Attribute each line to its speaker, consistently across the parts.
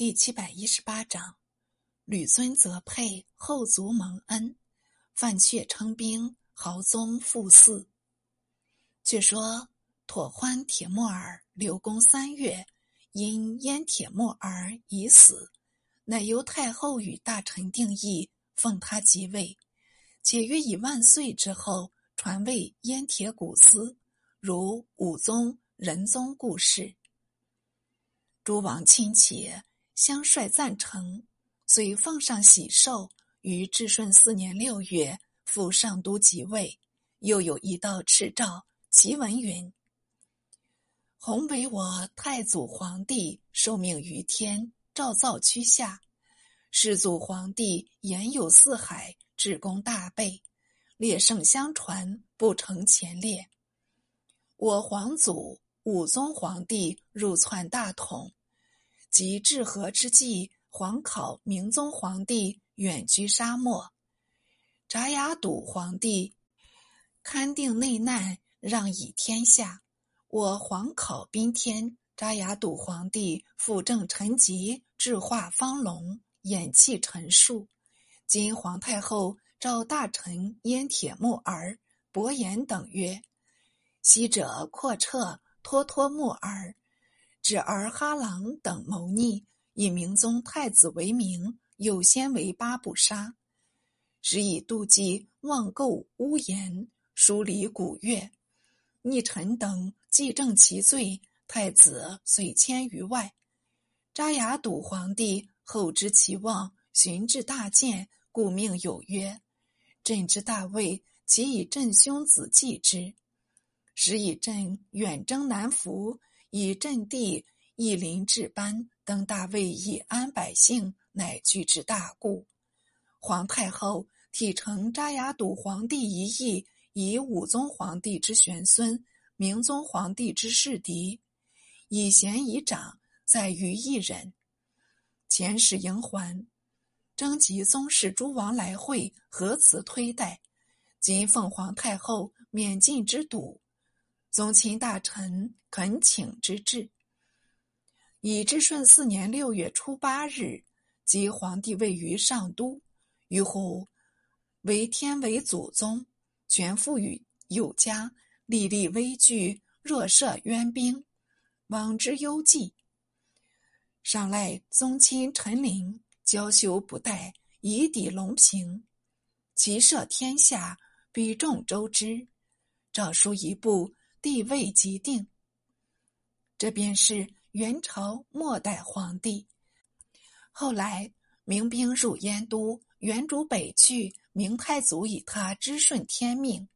Speaker 1: 第七百一十八章，吕尊则配后族蒙恩，范阙称兵，豪宗复嗣。据说妥欢铁木儿刘公三月，因燕铁木儿已死，乃由太后与大臣定义，奉他即位，且约以万岁之后，传位燕铁古司，如武宗、仁宗故事。诸王亲戚。相率赞成，遂奉上喜寿。于至顺四年六月，赴上都即位。又有一道敕诏，其文云：“弘为我太祖皇帝，受命于天，诏造区下。世祖皇帝言有四海，至功大备，列圣相传，不成前列。我皇祖武宗皇帝入篡大统。”及至和之际，皇考明宗皇帝远居沙漠，札雅笃皇帝勘定内难，让以天下。我皇考宾天，札雅笃皇帝辅政臣疾，智化方隆，演气陈述。今皇太后召大臣燕铁木儿、伯颜等曰：“昔者阔彻脱脱木儿。”指儿哈郎等谋逆，以明宗太子为名，有先为八不杀，时以妒忌妄构污言，疏离古乐，逆臣等既正其罪，太子遂迁于外。扎雅笃皇帝后知其望，寻至大见，故命有曰：“朕之大位，其以朕兄子继之。时以朕远征南服。”以镇地、以林治班，登大位以安百姓，乃具之大故。皇太后体承扎雅笃皇帝一意，以武宗皇帝之玄孙、明宗皇帝之世嫡，以贤以长，在于一人。前使迎还，征集宗室诸王来会，何辞推戴？今奉皇太后免进之笃。宗亲大臣恳请之至，以至顺四年六月初八日，即皇帝位于上都，于乎为天为祖宗，全赋予有加，历历危惧，若涉渊兵，往之忧计。上赖宗亲臣临，娇羞不待，以抵隆平。其摄天下，比众周之。诏书一部。地位即定，这便是元朝末代皇帝。后来明兵入燕都，元主北去，明太祖以他知顺天命，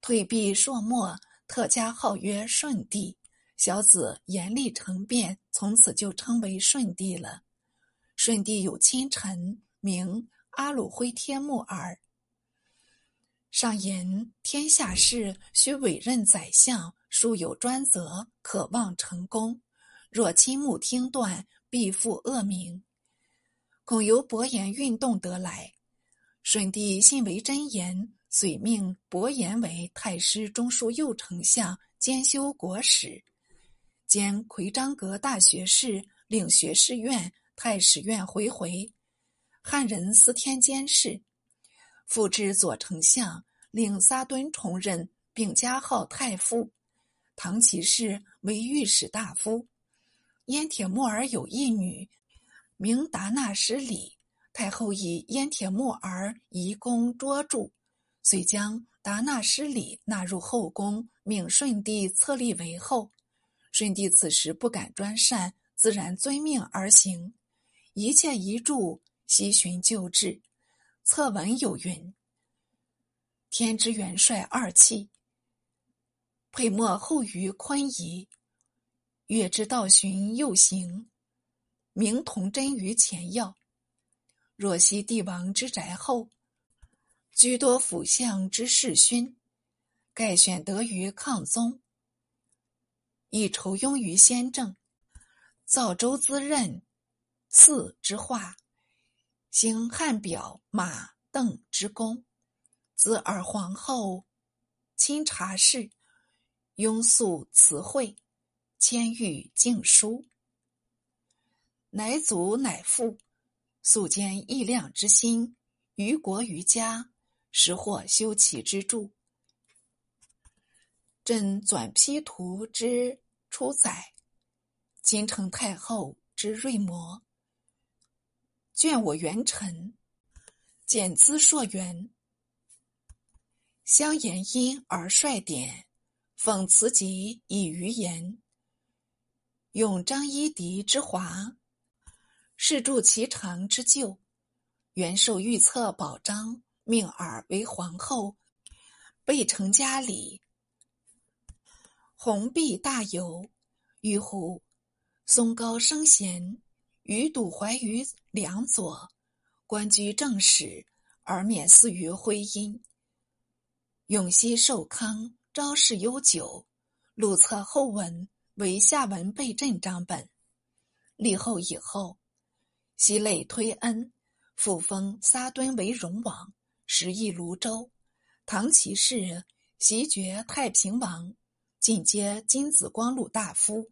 Speaker 1: 退避朔漠，特加号曰顺帝。小子严厉成变，从此就称为顺帝了。顺帝有亲臣，名阿鲁灰天木儿。上言天下事，须委任宰相，书有专责，可望成功。若亲目听断，必负恶名。恐由伯颜运动得来。顺帝信为真言，遂命伯颜为太师中书右丞相，兼修国史，兼魁章阁大学士，领学士院、太史院回回，汉人司天监事。复置左丞相，令撒敦重任，并加号太傅。唐其氏为御史大夫。燕铁木儿有一女，名达那什里。太后以燕铁木儿遗功卓著，遂将达那什里纳入后宫，命顺帝册立为后。顺帝此时不敢专擅，自然遵命而行，一切遗著悉循旧制。策文有云：“天之元帅二气，配墨后于坤仪；月之道循右行，明同真于前要。若昔帝王之宅后，居多辅相之世勋，盖选得于抗宗，以酬庸于先政，造周滋任嗣之化。”兴汉表马邓之功，子尔皇后亲察事，庸肃词汇，千谕敬书。乃祖乃父，素兼义亮之心，于国于家，实获修齐之助。朕转批图之初载，金城太后之瑞模，眷我元臣，简资硕元，相言因而率典，讽辞己以余言，永张一狄之华，是助其长之旧。元受御册宝章，命尔为皇后，备成家礼。红璧大有，于乎松高升贤，于笃怀于梁左，官居正史，而免祀于徽因。永熙寿康，昭示悠久。录册后文为下文备朕章本。立后以后，西累推恩，复封撒敦为荣王，食邑泸州。唐其士袭爵太平王。进阶金紫光禄大夫，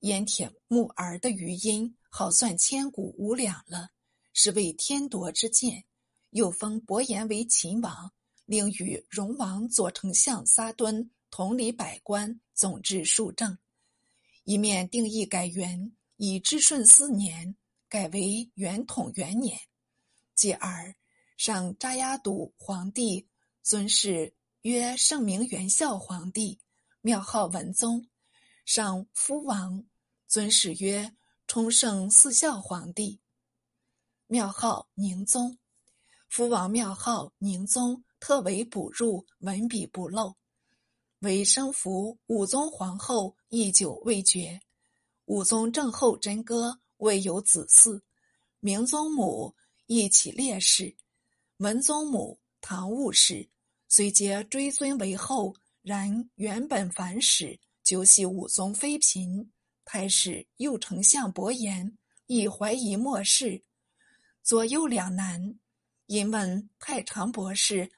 Speaker 1: 燕铁木儿的余音，好算千古无两了。是为天夺之剑，又封伯颜为秦王，令与荣王左丞相撒敦同理百官，总治数政。一面定义改元，以至顺四年改为元统元年。继而上扎牙笃皇帝，尊谥曰圣明元孝皇帝。庙号文宗，上夫王，尊谥曰崇圣四孝皇帝。庙号宁宗，福王庙号宁宗，特为补入，文笔不漏。为生福武宗皇后，一久未绝。武宗正后真歌，未有子嗣。明宗母亦起烈士，文宗母唐务氏，虽皆追尊为后。然原本凡史究系武宗妃嫔，太史右丞相伯颜亦怀疑莫氏，左右两难。因问太常博士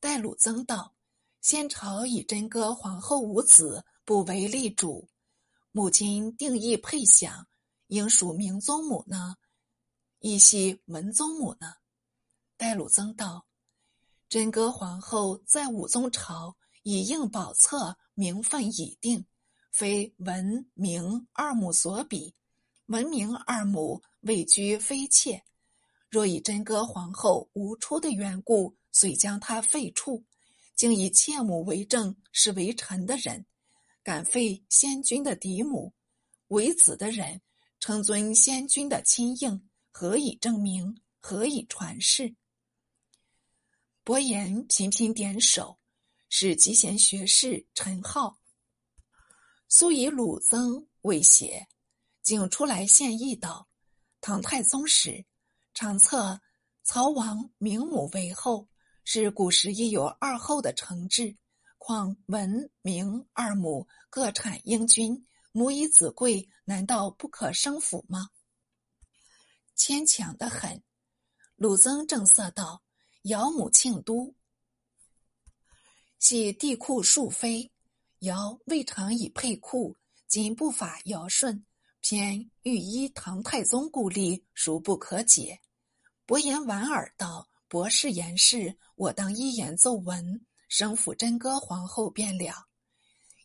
Speaker 1: 戴鲁曾道：先朝以真歌皇后无子，不为立主，母亲定义配享，应属明宗母呢，亦系文宗母呢？戴鲁曾道：真哥皇后在武宗朝。以应宝册，名分已定，非文明二母所比。文明二母位居妃妾，若以真歌皇后无出的缘故，遂将她废黜，竟以妾母为证，是为臣的人，敢废先君的嫡母，为子的人称尊先君的亲应，何以证明？何以传世？伯颜频频点首。是集贤学士陈浩，苏以鲁曾为邪，竟出来献议道：唐太宗时，常册曹王明母为后，是古时亦有二后的承制。况文明二母各产英君，母以子贵，难道不可生辅吗？牵强的很。鲁曾正色道：姚母庆都。系帝库庶妃，尧未尝以配库，今不法尧舜，偏欲依唐太宗故例，孰不可解？伯言莞尔道：“博士言事，我当一言奏闻，生辅真歌皇后便了。”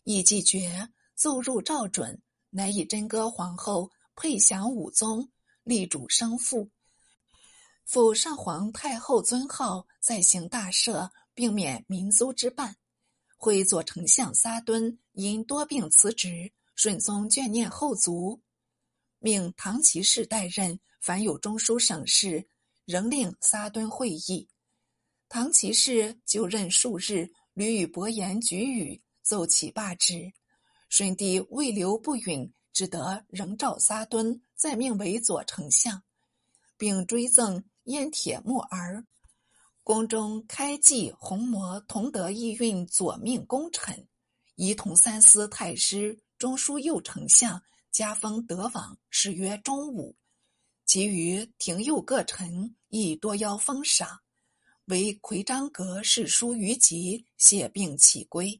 Speaker 1: 亦既决奏入诏准，乃以真歌皇后配享武宗，立主生父，复上皇太后尊号，再行大赦。并免民租之半，会左丞相撒敦因多病辞职，顺宗眷念后族，命唐骑士代任。凡有中书省事，仍令撒敦会议。唐骑士就任数日，屡与伯颜举语，奏起罢职。顺帝未留不允，只得仍召撒敦，再命为左丞相，并追赠燕铁木儿。宫中开济弘摩同德义运左命功臣，仪同三司太师、中书右丞相，加封德王，谥曰忠武。其余廷右各臣亦多邀封赏，为魁章阁侍书于吉谢病起归。